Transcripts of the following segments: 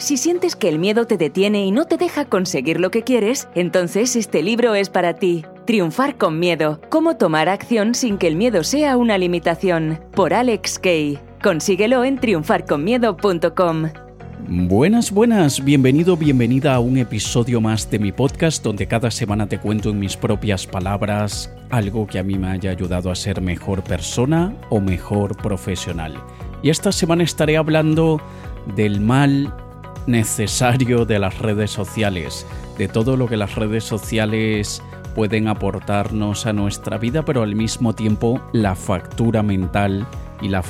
Si sientes que el miedo te detiene y no te deja conseguir lo que quieres, entonces este libro es para ti. Triunfar con miedo. Cómo tomar acción sin que el miedo sea una limitación. Por Alex Kay. Consíguelo en triunfarconmiedo.com. Buenas, buenas, bienvenido, bienvenida a un episodio más de mi podcast donde cada semana te cuento en mis propias palabras algo que a mí me haya ayudado a ser mejor persona o mejor profesional. Y esta semana estaré hablando del mal necesario de las redes sociales, de todo lo que las redes sociales pueden aportarnos a nuestra vida, pero al mismo tiempo la factura mental y la,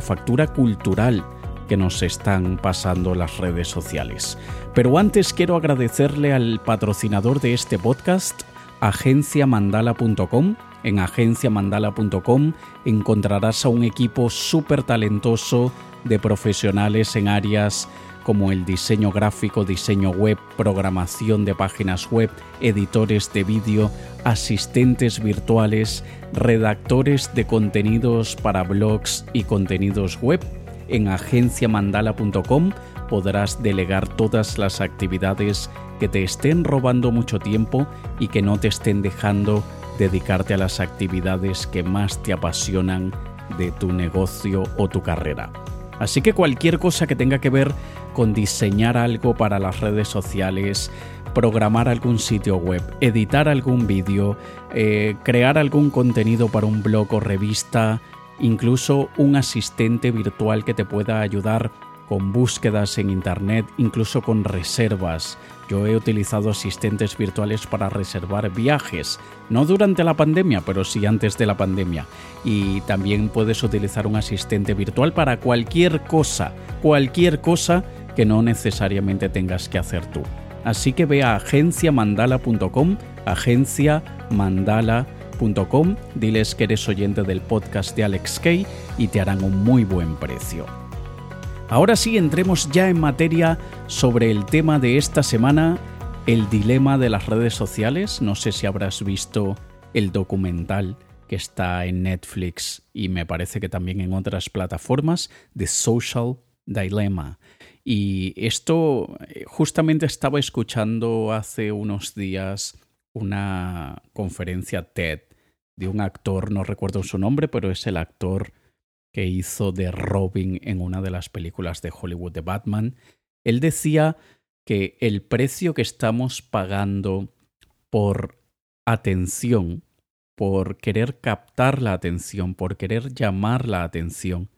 factura cultural que nos están pasando las redes sociales. Pero antes quiero agradecerle al patrocinador de este podcast, agenciamandala.com. En agenciamandala.com encontrarás a un equipo súper talentoso de profesionales en áreas como el diseño gráfico, diseño web, programación de páginas web, editores de vídeo, asistentes virtuales, redactores de contenidos para blogs y contenidos web. En agenciamandala.com podrás delegar todas las actividades que te estén robando mucho tiempo y que no te estén dejando dedicarte a las actividades que más te apasionan de tu negocio o tu carrera. Así que cualquier cosa que tenga que ver con diseñar algo para las redes sociales, programar algún sitio web, editar algún vídeo, eh, crear algún contenido para un blog o revista, incluso un asistente virtual que te pueda ayudar con búsquedas en Internet, incluso con reservas. Yo he utilizado asistentes virtuales para reservar viajes, no durante la pandemia, pero sí antes de la pandemia. Y también puedes utilizar un asistente virtual para cualquier cosa, cualquier cosa que no necesariamente tengas que hacer tú. Así que ve a agenciamandala.com, agenciamandala.com, diles que eres oyente del podcast de Alex Kay y te harán un muy buen precio. Ahora sí, entremos ya en materia sobre el tema de esta semana, el dilema de las redes sociales. No sé si habrás visto el documental que está en Netflix y me parece que también en otras plataformas, The Social Dilemma. Y esto eh, justamente estaba escuchando hace unos días una conferencia TED de un actor, no recuerdo su nombre, pero es el actor que hizo de Robin en una de las películas de Hollywood de Batman, él decía que el precio que estamos pagando por atención, por querer captar la atención, por querer llamar la atención,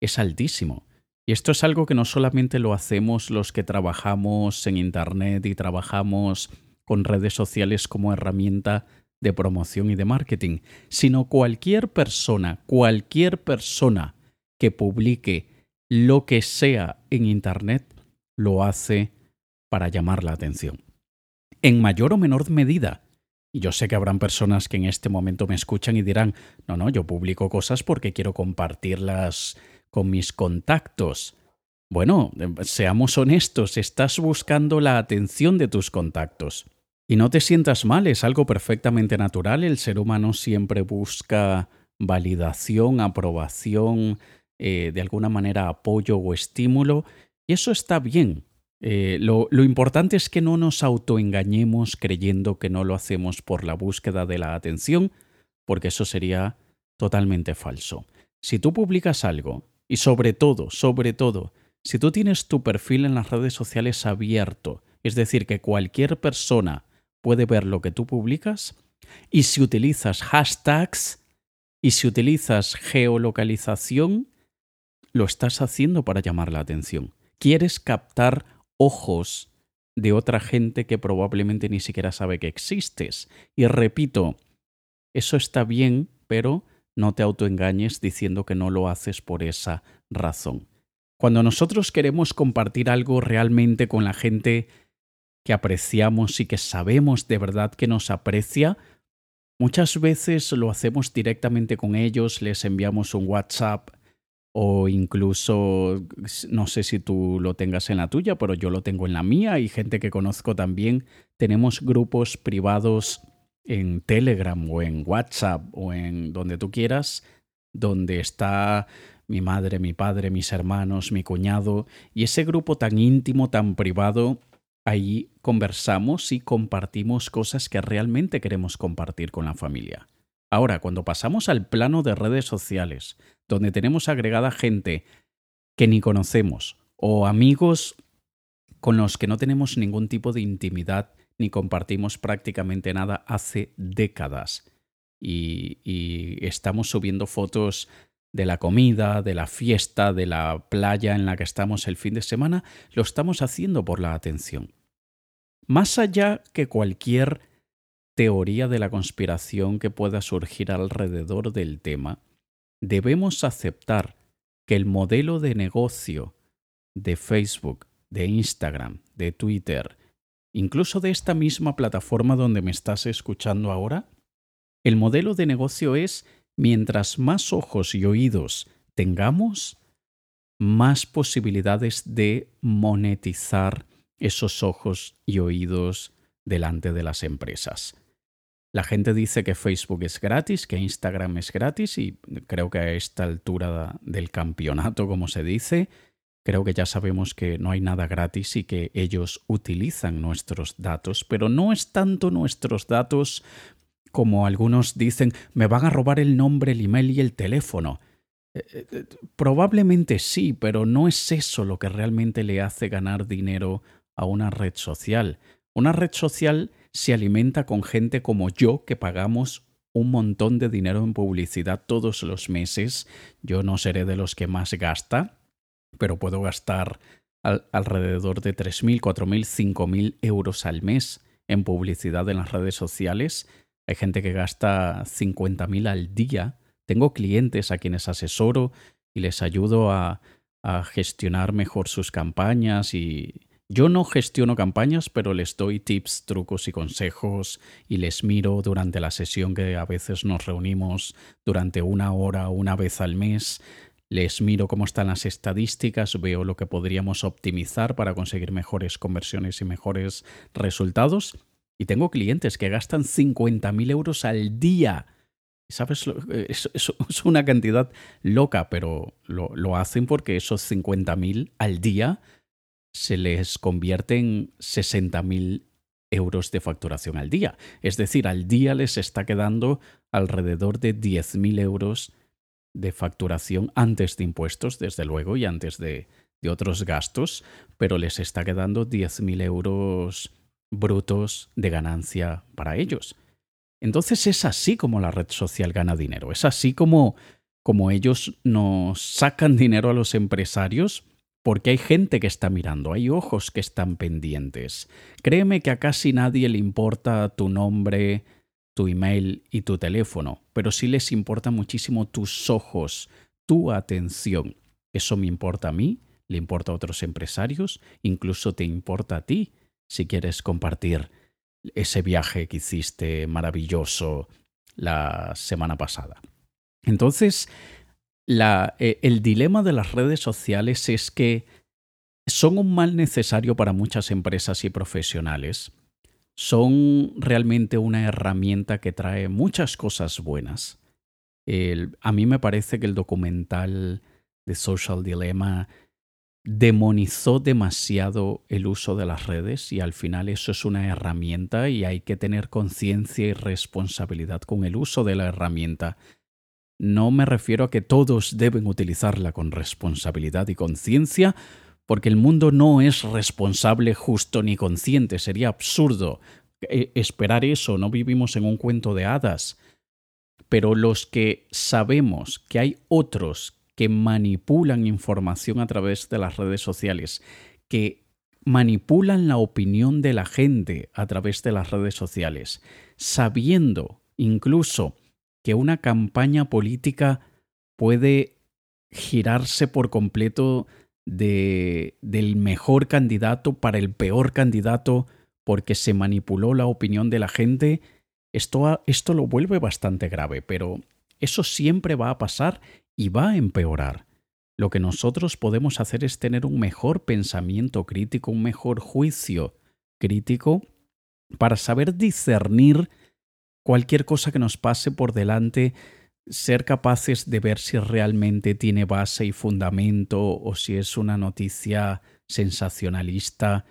es altísimo. Y esto es algo que no solamente lo hacemos los que trabajamos en Internet y trabajamos con redes sociales como herramienta de promoción y de marketing, sino cualquier persona, cualquier persona que publique lo que sea en Internet, lo hace para llamar la atención. En mayor o menor medida. Y yo sé que habrán personas que en este momento me escuchan y dirán, no, no, yo publico cosas porque quiero compartirlas con mis contactos. Bueno, seamos honestos, estás buscando la atención de tus contactos. Y no te sientas mal, es algo perfectamente natural. El ser humano siempre busca validación, aprobación, eh, de alguna manera apoyo o estímulo. Y eso está bien. Eh, lo, lo importante es que no nos autoengañemos creyendo que no lo hacemos por la búsqueda de la atención, porque eso sería totalmente falso. Si tú publicas algo, y sobre todo, sobre todo, si tú tienes tu perfil en las redes sociales abierto, es decir, que cualquier persona puede ver lo que tú publicas. Y si utilizas hashtags y si utilizas geolocalización, lo estás haciendo para llamar la atención. Quieres captar ojos de otra gente que probablemente ni siquiera sabe que existes. Y repito, eso está bien, pero no te autoengañes diciendo que no lo haces por esa razón. Cuando nosotros queremos compartir algo realmente con la gente que apreciamos y que sabemos de verdad que nos aprecia, muchas veces lo hacemos directamente con ellos, les enviamos un WhatsApp o incluso, no sé si tú lo tengas en la tuya, pero yo lo tengo en la mía y gente que conozco también. Tenemos grupos privados en Telegram o en WhatsApp o en donde tú quieras, donde está mi madre, mi padre, mis hermanos, mi cuñado, y ese grupo tan íntimo, tan privado, ahí conversamos y compartimos cosas que realmente queremos compartir con la familia. Ahora, cuando pasamos al plano de redes sociales, donde tenemos agregada gente que ni conocemos o amigos con los que no tenemos ningún tipo de intimidad ni compartimos prácticamente nada hace décadas. Y, y, estamos subiendo fotos de la comida, de la fiesta, de la playa en la que estamos el fin de semana, lo estamos haciendo por la atención. Más allá que cualquier teoría de la conspiración que pueda surgir alrededor del tema, debemos aceptar que el modelo de negocio de Facebook, de Instagram, de Twitter, incluso de esta misma plataforma donde me estás escuchando ahora, el modelo de negocio es mientras más ojos y oídos tengamos, más posibilidades de monetizar esos ojos y oídos delante de las empresas. La gente dice que Facebook es gratis, que Instagram es gratis y creo que a esta altura del campeonato, como se dice, creo que ya sabemos que no hay nada gratis y que ellos utilizan nuestros datos, pero no es tanto nuestros datos como algunos dicen, me van a robar el nombre, el email y el teléfono. Eh, eh, probablemente sí, pero no es eso lo que realmente le hace ganar dinero a una red social. Una red social se alimenta con gente como yo que pagamos un montón de dinero en publicidad todos los meses. Yo no seré de los que más gasta, pero puedo gastar alrededor de 3.000, 4.000, 5.000 euros al mes en publicidad en las redes sociales. Hay gente que gasta 50.000 al día. Tengo clientes a quienes asesoro y les ayudo a, a gestionar mejor sus campañas y, yo no gestiono campañas, pero les doy tips, trucos y consejos y les miro durante la sesión que a veces nos reunimos durante una hora una vez al mes. Les miro cómo están las estadísticas, veo lo que podríamos optimizar para conseguir mejores conversiones y mejores resultados. Y tengo clientes que gastan 50.000 euros al día. ¿Sabes? Es, es, una cantidad loca, pero lo, lo hacen porque esos 50.000 al día se les convierte en 60.000 euros de facturación al día. Es decir, al día les está quedando alrededor de 10.000 euros de facturación antes de impuestos, desde luego, y antes de, de otros gastos, pero les está quedando 10.000 euros brutos de ganancia para ellos. Entonces es así como la red social gana dinero, es así como, como ellos nos sacan dinero a los empresarios porque hay gente que está mirando, hay ojos que están pendientes. Créeme que a casi nadie le importa tu nombre, tu email y tu teléfono, pero sí les importa muchísimo tus ojos, tu atención. Eso me importa a mí, le importa a otros empresarios, incluso te importa a ti si quieres compartir ese viaje que hiciste maravilloso la semana pasada. Entonces, eh, el dilema de las redes sociales es que son un mal necesario para muchas empresas y profesionales. Son realmente una herramienta que trae muchas cosas buenas. a mí me parece que el documental de Social Dilemma demonizó demasiado el uso de las redes y al final eso es una herramienta y hay que tener conciencia y responsabilidad con el uso de la herramienta no me refiero a que todos deben utilizarla con responsabilidad y conciencia, porque el mundo no es responsable, justo ni consciente. Sería absurdo eh, esperar eso, no vivimos en un cuento de hadas. Pero los que sabemos que hay otros que manipulan información a través de las redes sociales, que manipulan la opinión de la gente a través de las redes sociales, sabiendo incluso que una campaña política puede girarse por completo de, del mejor candidato para el peor candidato porque se manipuló la opinión de la gente, esto, esto lo vuelve bastante grave, pero eso siempre va a pasar y va a empeorar. Lo que nosotros podemos hacer es tener un mejor pensamiento crítico, un mejor juicio crítico para saber discernir cualquier cosa que nos pase por delante ser capaces de ver si realmente tiene base y fundamento o si es una noticia sensacionalista.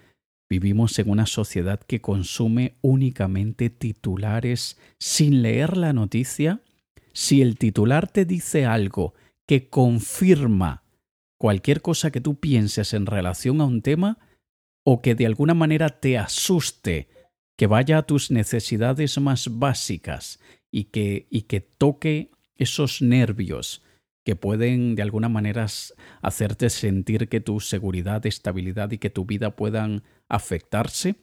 Vivimos en una sociedad que consume únicamente titulares sin leer la noticia. Si el titular te dice algo que confirma cualquier cosa que tú pienses en relación a un tema o que de alguna manera te asuste, que vaya a tus necesidades más básicas y que, y que toque esos nervios que pueden de alguna manera hacerte sentir que tu seguridad, estabilidad y que tu vida puedan afectarse,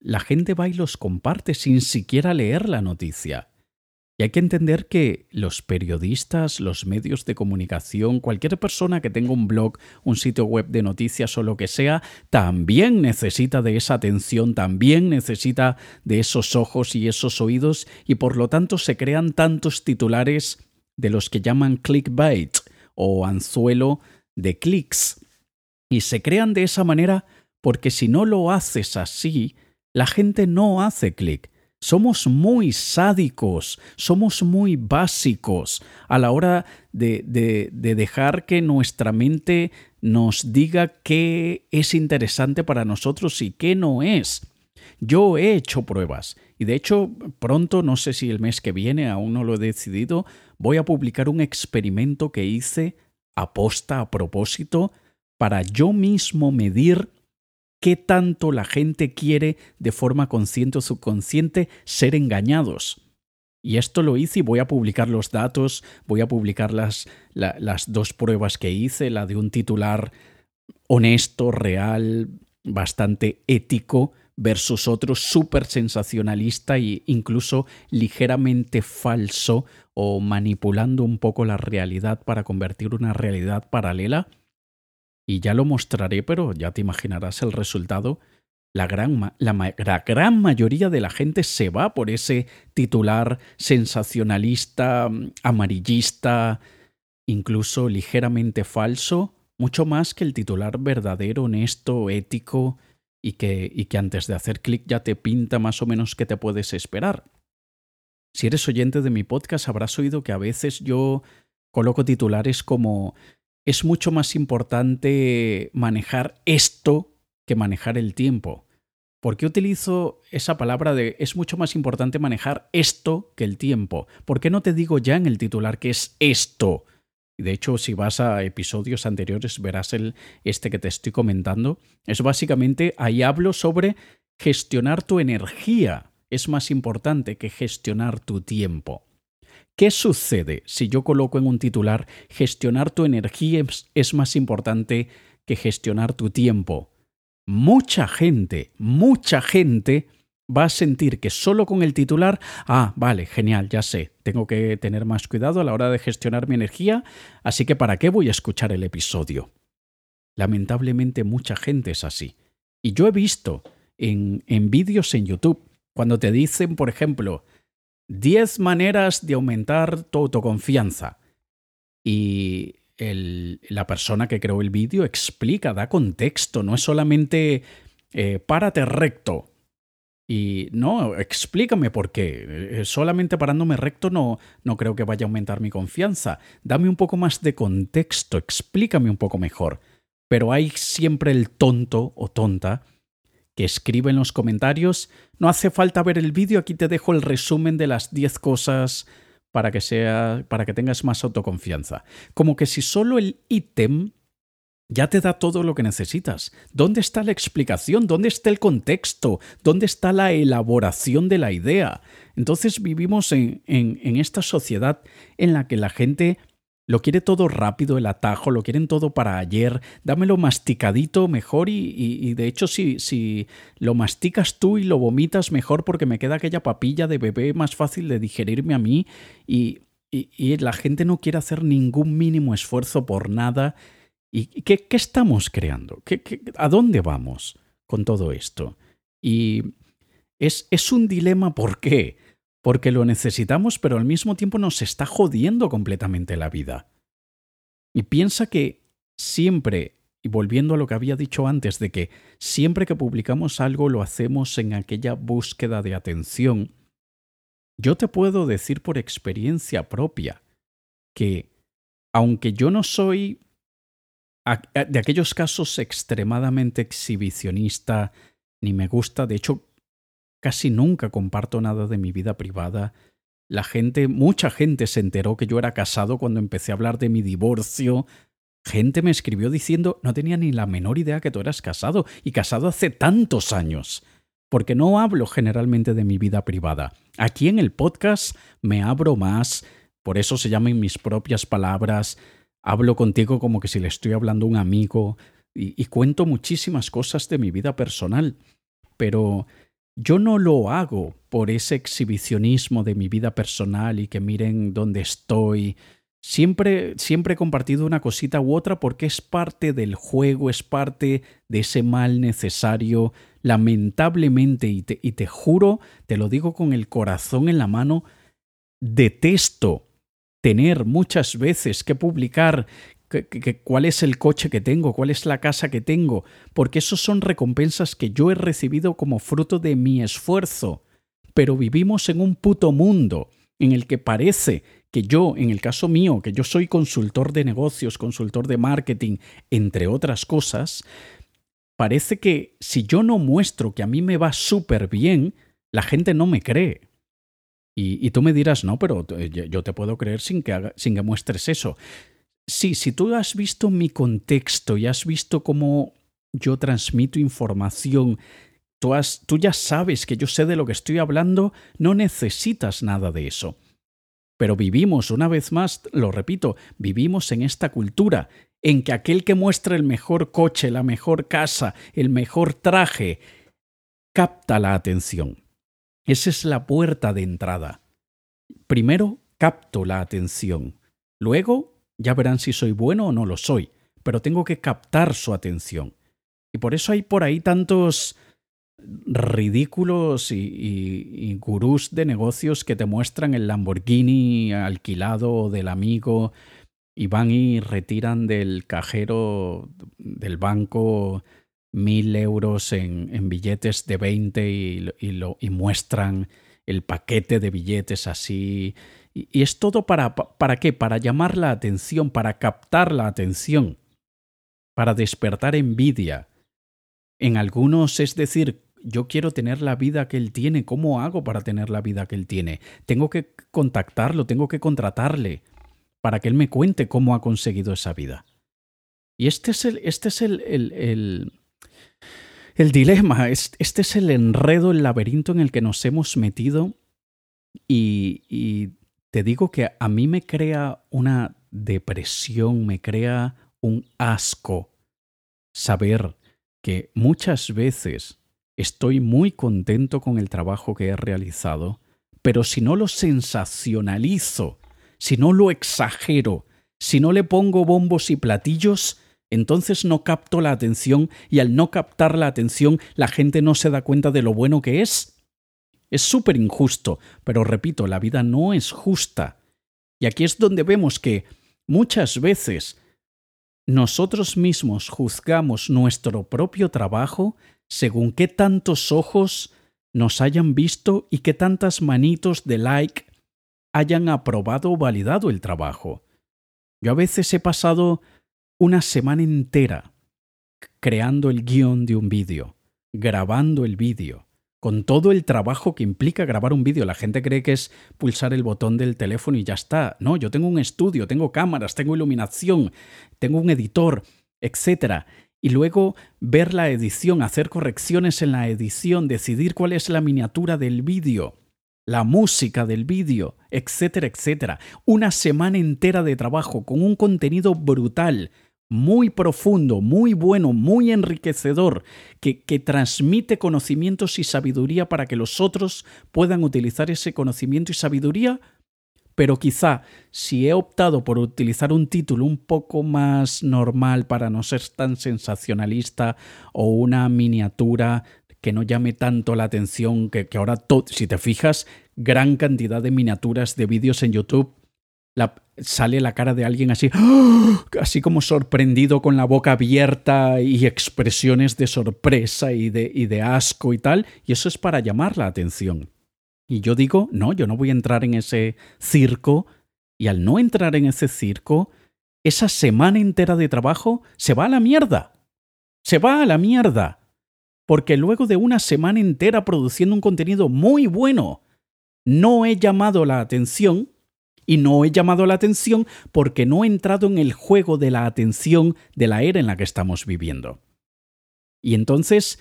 la gente va y los comparte sin siquiera leer la noticia. Y hay que entender que los periodistas, los medios de comunicación, cualquier persona que tenga un blog, un sitio web de noticias o lo que sea, también necesita de esa atención, también necesita de esos ojos y esos oídos y por lo tanto se crean tantos titulares de los que llaman clickbait o anzuelo de clics. Y se crean de esa manera porque si no lo haces así, la gente no hace clic somos muy sádicos, somos muy básicos a la hora de, de, dejar que nuestra mente nos diga qué es interesante para nosotros y qué no es. Yo he hecho pruebas y de hecho pronto, no sé si el mes que viene, aún no lo he decidido, voy a publicar un experimento que hice aposta a propósito para yo mismo medir qué tanto la gente quiere de forma consciente o subconsciente ser engañados. Y esto lo hice y voy a publicar los datos, voy a publicar las, las dos pruebas que hice, la de un titular honesto, real, bastante ético, versus otro súper sensacionalista e incluso ligeramente falso o manipulando un poco la realidad para convertir una realidad paralela y ya lo mostraré, pero ya te imaginarás el resultado. La gran, la, gran, mayoría de la gente se va por ese titular sensacionalista, amarillista, incluso ligeramente falso, mucho más que el titular verdadero, honesto, ético y que, y que antes de hacer clic ya te pinta más o menos qué te puedes esperar. Si eres oyente de mi podcast habrás oído que a veces yo coloco titulares como es mucho más importante manejar esto que manejar el tiempo. ¿Por qué utilizo esa palabra de es mucho más importante manejar esto que el tiempo? ¿Por qué no te digo ya en el titular que es esto? De hecho, si vas a episodios anteriores verás el este que te estoy comentando. Es básicamente ahí hablo sobre gestionar tu energía. Es más importante que gestionar tu tiempo. ¿Qué sucede si yo coloco en un titular gestionar tu energía es más importante que gestionar tu tiempo? Mucha gente, mucha gente va a sentir que solo con el titular, ah, vale, genial, ya sé, tengo que tener más cuidado a la hora de gestionar mi energía, así que ¿para qué voy a escuchar el episodio? Lamentablemente mucha gente es así. Y yo he visto en, en vídeos en YouTube, cuando te dicen, por ejemplo, 10 maneras de aumentar tu autoconfianza. Y la persona que creó el vídeo explica, da contexto, no es solamente eh, párate recto. Y no, explícame por qué. Eh, solamente parándome recto no, no creo que vaya a aumentar mi confianza. Dame un poco más de contexto, explícame un poco mejor. Pero hay siempre el tonto o tonta que escribe en los comentarios. No hace falta ver el vídeo, aquí te dejo el resumen de las 10 cosas para que sea para que tengas más autoconfianza. Como que si solo el ítem ya te da todo lo que necesitas. ¿Dónde está la explicación? ¿Dónde está el contexto? ¿Dónde está la elaboración de la idea? Entonces vivimos en, en, en esta sociedad en la que la gente lo quiere todo rápido, el atajo, lo quieren todo para ayer. Dámelo masticadito mejor y, de hecho si, si lo masticas tú y lo vomitas mejor porque me queda aquella papilla de bebé más fácil de digerirme a mí y, y la gente no quiere hacer ningún mínimo esfuerzo por nada. ¿Y qué, qué estamos creando? ¿Qué, qué, a dónde vamos con todo esto? Y es, es un dilema, ¿por qué? Porque lo necesitamos, pero al mismo tiempo nos está jodiendo completamente la vida. Y piensa que siempre, y volviendo a lo que había dicho antes, de que siempre que publicamos algo lo hacemos en aquella búsqueda de atención, yo te puedo decir por experiencia propia que aunque yo no soy de aquellos casos extremadamente exhibicionista, ni me gusta, de hecho, casi nunca comparto nada de mi vida privada. La gente, mucha gente se enteró que yo era casado cuando empecé a hablar de mi divorcio. Gente me escribió diciendo, no tenía ni la menor idea que tú eras casado, y casado hace tantos años. Porque no hablo generalmente de mi vida privada. Aquí en el podcast me abro más, por eso se llaman mis propias palabras, hablo contigo como que si le estoy hablando a un amigo y, cuento muchísimas cosas de mi vida personal, pero yo no lo hago por ese exhibicionismo de mi vida personal y que miren dónde estoy. Siempre, siempre he compartido una cosita u otra porque es parte del juego, es parte de ese mal necesario. Lamentablemente, y te, y te juro, te lo digo con el corazón en la mano, detesto tener muchas veces que publicar cuál es el coche que tengo, cuál es la casa que tengo, porque esos son recompensas que yo he recibido como fruto de mi esfuerzo. Pero vivimos en un puto mundo en el que parece que yo, en el caso mío, que yo soy consultor de negocios, consultor de marketing, entre otras cosas, parece que si yo no muestro que a mí me va súper bien, la gente no me cree. Y, tú me dirás, no, pero yo te puedo creer sin que, sin que muestres eso. Sí, si tú has visto mi contexto y has visto cómo yo transmito información, tú, has, tú ya sabes que yo sé de lo que estoy hablando, no necesitas nada de eso. Pero vivimos, una vez más, lo repito, vivimos en esta cultura en que aquel que muestra el mejor coche, la mejor casa, el mejor traje, capta la atención. Esa es la puerta de entrada. Primero capto la atención. Luego ya verán si soy bueno o no lo soy, pero tengo que captar su atención. Y por eso hay por ahí tantos ridículos y, gurús de negocios que te muestran el Lamborghini alquilado del amigo y van y retiran del cajero del banco mil euros en, billetes de 20 y, lo, y muestran el paquete de billetes así. Y, es todo para, para qué? Para llamar la atención, para captar la atención, para despertar envidia. En algunos es decir, yo quiero tener la vida que él tiene, ¿cómo hago para tener la vida que él tiene? Tengo que contactarlo, tengo que contratarle para que él me cuente cómo ha conseguido esa vida. Y este es el, este es el, el, el dilema, este es el enredo, el laberinto en el que nos hemos metido y, te digo que a mí me crea una depresión, me crea un asco saber que muchas veces estoy muy contento con el trabajo que he realizado, pero si no lo sensacionalizo, si no lo exagero, si no le pongo bombos y platillos, entonces no capto la atención y al no captar la atención la gente no se da cuenta de lo bueno que es. Es súper injusto, pero repito, la vida no es justa. Y aquí es donde vemos que muchas veces nosotros mismos juzgamos nuestro propio trabajo según qué tantos ojos nos hayan visto y qué tantas manitos de like hayan aprobado o validado el trabajo. Yo a veces he pasado una semana entera creando el guion de un vídeo, grabando el vídeo, con todo el trabajo que implica grabar un vídeo. La gente cree que es pulsar el botón del teléfono y ya está. No, yo tengo un estudio, tengo cámaras, tengo iluminación, tengo un editor, etc. Y luego ver la edición, hacer correcciones en la edición, decidir cuál es la miniatura del vídeo la música del vídeo, etcétera, etcétera. Una semana entera de trabajo con un contenido brutal, muy profundo, muy bueno, muy enriquecedor, que, que, transmite conocimientos y sabiduría para que los otros puedan utilizar ese conocimiento y sabiduría. Pero quizá si he optado por utilizar un título un poco más normal para no ser tan sensacionalista o una miniatura que no llame tanto la atención, que, que ahora, si te fijas, gran cantidad de miniaturas de vídeos en YouTube, sale la cara de alguien así, ¡ah! así como sorprendido con la boca abierta y expresiones de sorpresa y de asco y tal, y eso es para llamar la atención. Y yo digo, no, yo no voy a entrar en ese circo. Y al no entrar en ese circo, esa semana entera de trabajo se va a la mierda. Se va a la mierda. Porque luego de una semana entera produciendo un contenido muy bueno, no he llamado la atención y no he llamado la atención porque no he entrado en el juego de la atención de la era en la que estamos viviendo. Y entonces,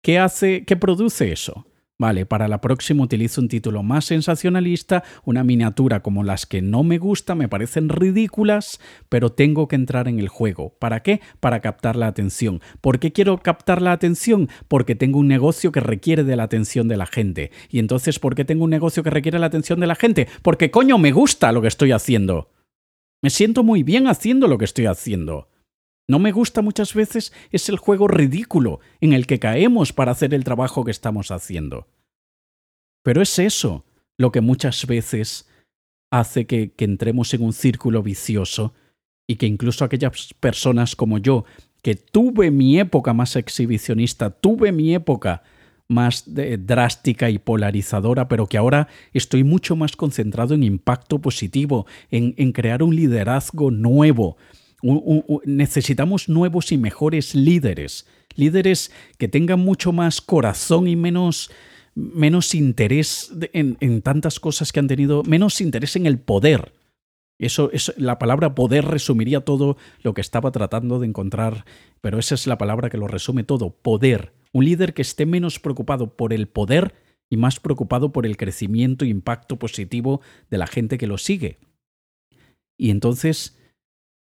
¿qué hace, qué produce eso? Vale, para la próxima utilizo un título más sensacionalista, una miniatura como las que no me gusta, me parecen ridículas, pero tengo que entrar en el juego. ¿Para qué? Para captar la atención. ¿Por qué quiero captar la atención? Porque tengo un negocio que requiere de la atención de la gente. Y entonces, ¿por qué tengo un negocio que requiere la atención de la gente? Porque coño, me gusta lo que estoy haciendo. Me siento muy bien haciendo lo que estoy haciendo. No me gusta muchas veces es el juego ridículo en el que caemos para hacer el trabajo que estamos haciendo. Pero es eso lo que muchas veces hace que, entremos en un círculo vicioso y que incluso aquellas personas como yo, que tuve mi época más exhibicionista, tuve mi época más drástica y polarizadora, pero que ahora estoy mucho más concentrado en impacto positivo, en crear un liderazgo nuevo, necesitamos nuevos y mejores líderes, líderes que tengan mucho más corazón y menos, menos interés en, en, tantas cosas que han tenido, menos interés en el poder. Eso, eso, la palabra poder resumiría todo lo que estaba tratando de encontrar, pero esa es la palabra que lo resume todo, poder. Un líder que esté menos preocupado por el poder y más preocupado por el crecimiento e impacto positivo de la gente que lo sigue. Y entonces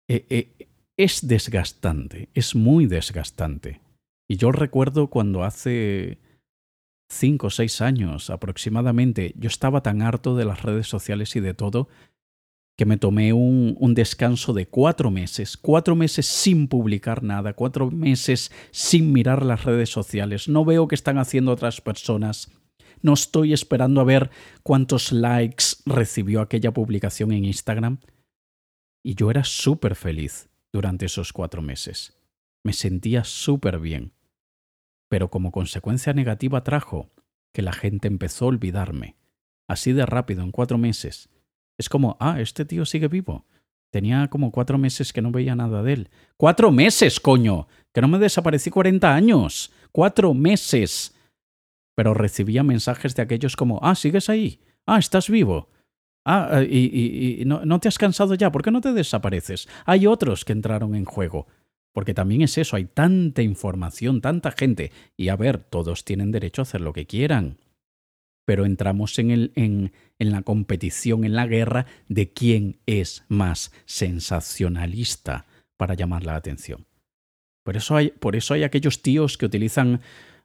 eh, eh, es desgastante, es muy desgastante. Y yo recuerdo cuando hace cinco o seis años aproximadamente yo estaba tan harto de las redes sociales y de todo que me tomé un, un, descanso de cuatro meses, cuatro meses sin publicar nada, cuatro meses sin mirar las redes sociales, no veo qué están haciendo otras personas, no estoy esperando a ver cuántos likes recibió aquella publicación en Instagram, y yo era súper feliz durante esos cuatro meses. Me sentía súper bien. Pero como consecuencia negativa trajo que la gente empezó a olvidarme. Así de rápido, en cuatro meses. Es como, ah, este tío sigue vivo. Tenía como cuatro meses que no veía nada de él. ¡Cuatro meses, coño! Que no me desaparecí cuarenta años. ¡Cuatro meses! Pero recibía mensajes de aquellos como, ah, sigues ahí. Ah, estás vivo. Ah, eh, y, no, no, te has cansado ya, ¿por qué no te desapareces? Hay otros que entraron en juego. Porque también es eso, hay tanta información, tanta gente. Y a ver, todos tienen derecho a hacer lo que quieran. Pero entramos en, el, en, en la competición, en la guerra de quién es más sensacionalista para llamar la atención. Por eso hay, por eso hay aquellos tíos que utilizan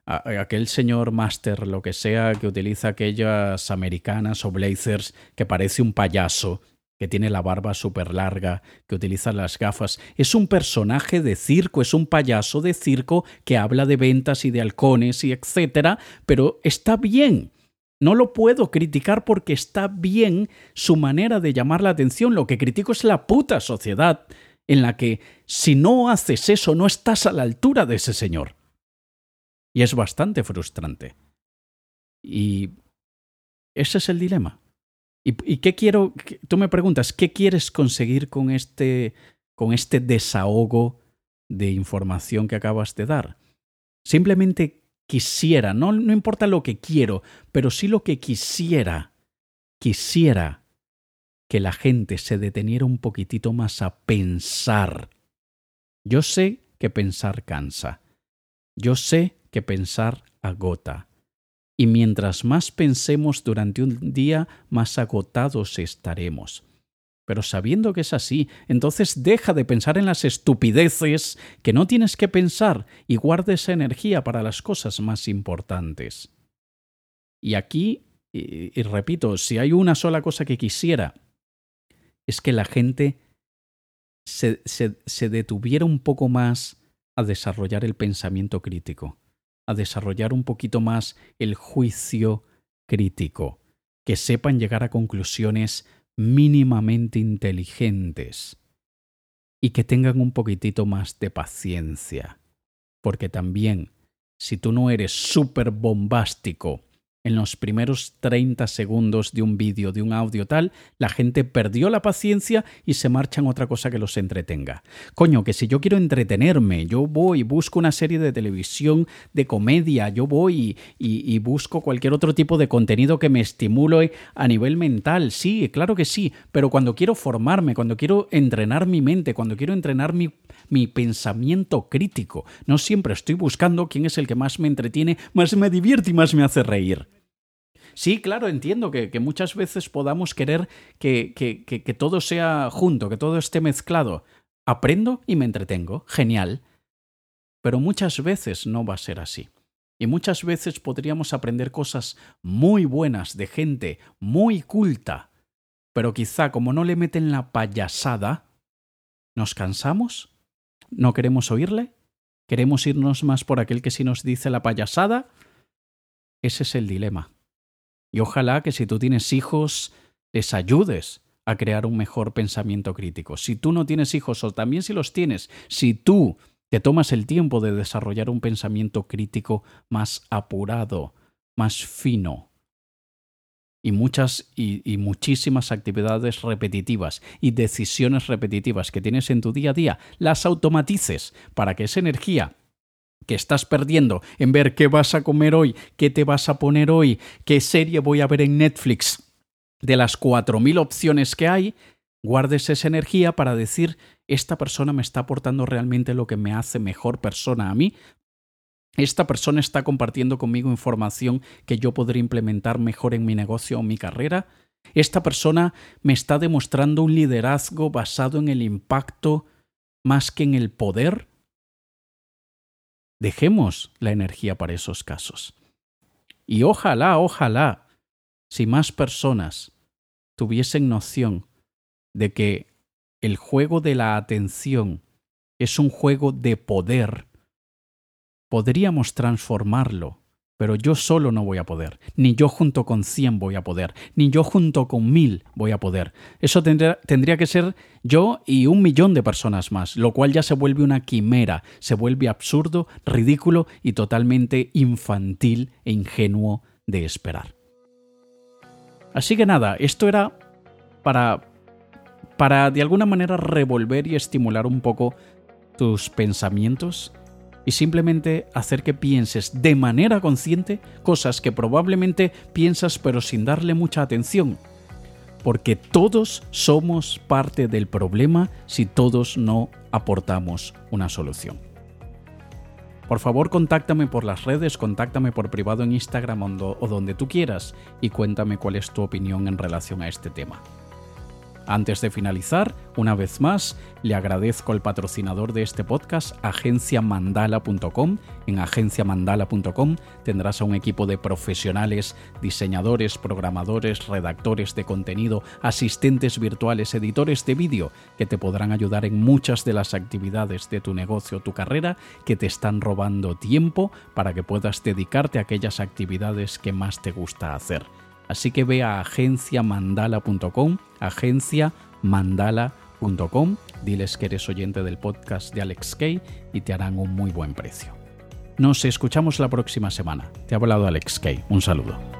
aquel señor máster, lo que sea, que utiliza aquellas americanas o blazers que parece un payaso, que tiene la barba súper larga, que utiliza las gafas. Es un personaje de circo, es un payaso de circo que habla de ventas y de halcones y etcétera, pero está bien. No lo puedo criticar porque está bien su manera de llamar la atención. Lo que critico es la puta sociedad en la que si no haces eso no estás a la altura de ese señor. Y es bastante frustrante. Y ese es el dilema. ¿Y, qué quiero? Tú me preguntas, ¿qué quieres conseguir con este, con este desahogo de información que acabas de dar? Simplemente quisiera, no, no importa lo que quiero, pero sí lo que quisiera, quisiera que la gente se deteniera un poquitito más a pensar. Yo sé que pensar cansa. Yo sé que pensar agota. Y mientras más pensemos durante un día, más agotados estaremos. Pero sabiendo que es así, entonces deja de pensar en las estupideces que no tienes que pensar y guarda esa energía para las cosas más importantes. Y aquí, y, repito, si hay una sola cosa que quisiera, es que la gente se, se detuviera un poco más a desarrollar el pensamiento crítico a desarrollar un poquito más el juicio crítico, que sepan llegar a conclusiones mínimamente inteligentes y que tengan un poquitito más de paciencia. Porque también, si tú no eres súper bombástico en los primeros 30 segundos de un vídeo, de un audio tal, la gente perdió la paciencia y se marcha en otra cosa que los entretenga. Coño, que si yo quiero entretenerme, yo voy, busco una serie de televisión de comedia, yo voy y, y busco cualquier otro tipo de contenido que me estimule a nivel mental, sí, claro que sí, pero cuando quiero formarme, cuando quiero entrenar mi mente, cuando quiero entrenar mi, mi pensamiento crítico, no siempre estoy buscando quién es el que más me entretiene, más me divierte y más me hace reír. Sí, claro, entiendo que, muchas veces podamos querer que, que, que todo sea junto, que todo esté mezclado. Aprendo y me entretengo, genial. Pero muchas veces no va a ser así. Y muchas veces podríamos aprender cosas muy buenas de gente muy culta, pero quizá como no le meten la payasada, ¿nos cansamos? ¿No queremos oírle? ¿Queremos irnos más por aquel que sí nos dice la payasada? Ese es el dilema. Y ojalá que si tú tienes hijos, les ayudes a crear un mejor pensamiento crítico. Si tú no tienes hijos o también si los tienes, si tú te tomas el tiempo de desarrollar un pensamiento crítico más apurado, más fino, y muchas y, muchísimas actividades repetitivas y decisiones repetitivas que tienes en tu día a día, las automatices para que esa energía que estás perdiendo en ver qué vas a comer hoy, qué te vas a poner hoy, qué serie voy a ver en Netflix, de las 4.000 opciones que hay, guardes esa energía para decir, esta persona me está aportando realmente lo que me hace mejor persona a mí. Esta persona está compartiendo conmigo información que yo podré implementar mejor en mi negocio o mi carrera. Esta persona me está demostrando un liderazgo basado en el impacto más que en el poder. Dejemos la energía para esos casos. Y ojalá, ojalá, si más personas tuviesen noción de que el juego de la atención es un juego de poder, podríamos transformarlo, pero yo solo no voy a poder, ni yo junto con cien voy a poder, ni yo junto con mil voy a poder. Eso tendría, tendría, que ser yo y un millón de personas más, lo cual ya se vuelve una quimera, se vuelve absurdo, ridículo y totalmente infantil e ingenuo de esperar. Así que nada, esto era para para de alguna manera revolver y estimular un poco tus pensamientos y simplemente hacer que pienses de manera consciente cosas que probablemente piensas pero sin darle mucha atención. Porque todos somos parte del problema si todos no aportamos una solución. Por favor, contáctame por las redes, contáctame por privado en Instagram o donde tú quieras y cuéntame cuál es tu opinión en relación a este tema. Antes de finalizar, una vez más, le agradezco al patrocinador de este podcast, agenciamandala.com. En agenciamandala.com tendrás a un equipo de profesionales, diseñadores, programadores, redactores de contenido, asistentes virtuales, editores de vídeo, que te podrán ayudar en muchas de las actividades de tu negocio o tu carrera que te están robando tiempo para que puedas dedicarte a aquellas actividades que más te gusta hacer. Así que ve a agenciamandala.com, agenciamandala.com, diles que eres oyente del podcast de Alex Kay y te harán un muy buen precio. Nos escuchamos la próxima semana. Te ha hablado Alex Kay. Un saludo.